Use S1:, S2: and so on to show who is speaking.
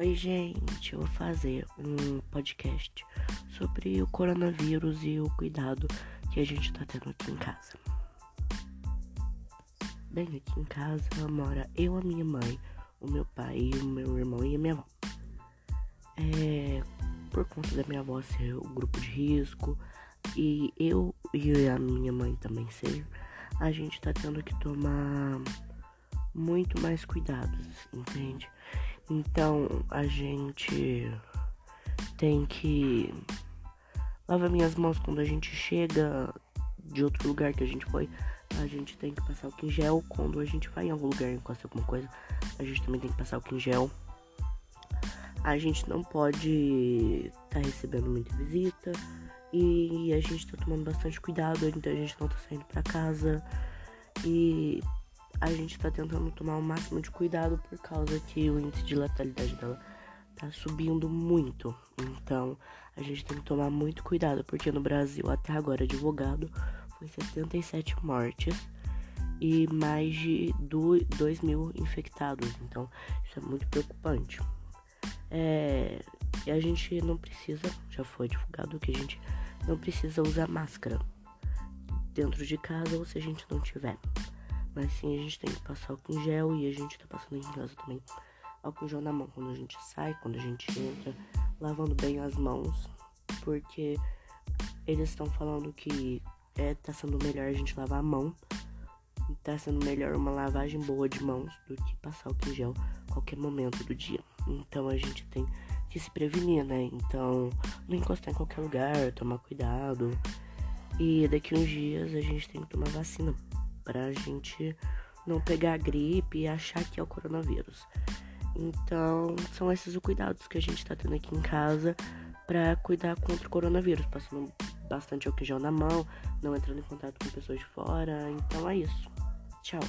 S1: Oi, gente, eu vou fazer um podcast sobre o coronavírus e o cuidado que a gente tá tendo aqui em casa. Bem, aqui em casa mora eu, a minha mãe, o meu pai, o meu irmão e a minha avó. É, por conta da minha avó ser o grupo de risco e eu e a minha mãe também ser, a gente tá tendo que tomar muito mais cuidados, entende? Então a gente tem que lavar minhas mãos quando a gente chega de outro lugar que a gente foi. A gente tem que passar o em gel quando a gente vai em algum lugar encosta alguma coisa. A gente também tem que passar o em gel. A gente não pode estar tá recebendo muita visita e a gente tá tomando bastante cuidado, então a gente não tá saindo para casa e a gente tá tentando tomar o máximo de cuidado por causa que o índice de letalidade dela tá subindo muito. Então, a gente tem que tomar muito cuidado, porque no Brasil até agora divulgado foi 77 mortes e mais de 2 mil infectados. Então, isso é muito preocupante. É, e a gente não precisa, já foi divulgado que a gente não precisa usar máscara dentro de casa ou se a gente não tiver. Mas sim, a gente tem que passar álcool em gel e a gente tá passando em casa também álcool em gel na mão quando a gente sai, quando a gente entra, lavando bem as mãos, porque eles estão falando que é, tá sendo melhor a gente lavar a mão, tá sendo melhor uma lavagem boa de mãos do que passar álcool em gel qualquer momento do dia. Então a gente tem que se prevenir, né? Então não encostar em qualquer lugar, tomar cuidado. E daqui uns dias a gente tem que tomar vacina pra gente não pegar gripe e achar que é o coronavírus. Então, são esses os cuidados que a gente tá tendo aqui em casa para cuidar contra o coronavírus, passando bastante álcool na mão, não entrando em contato com pessoas de fora. Então é isso. Tchau.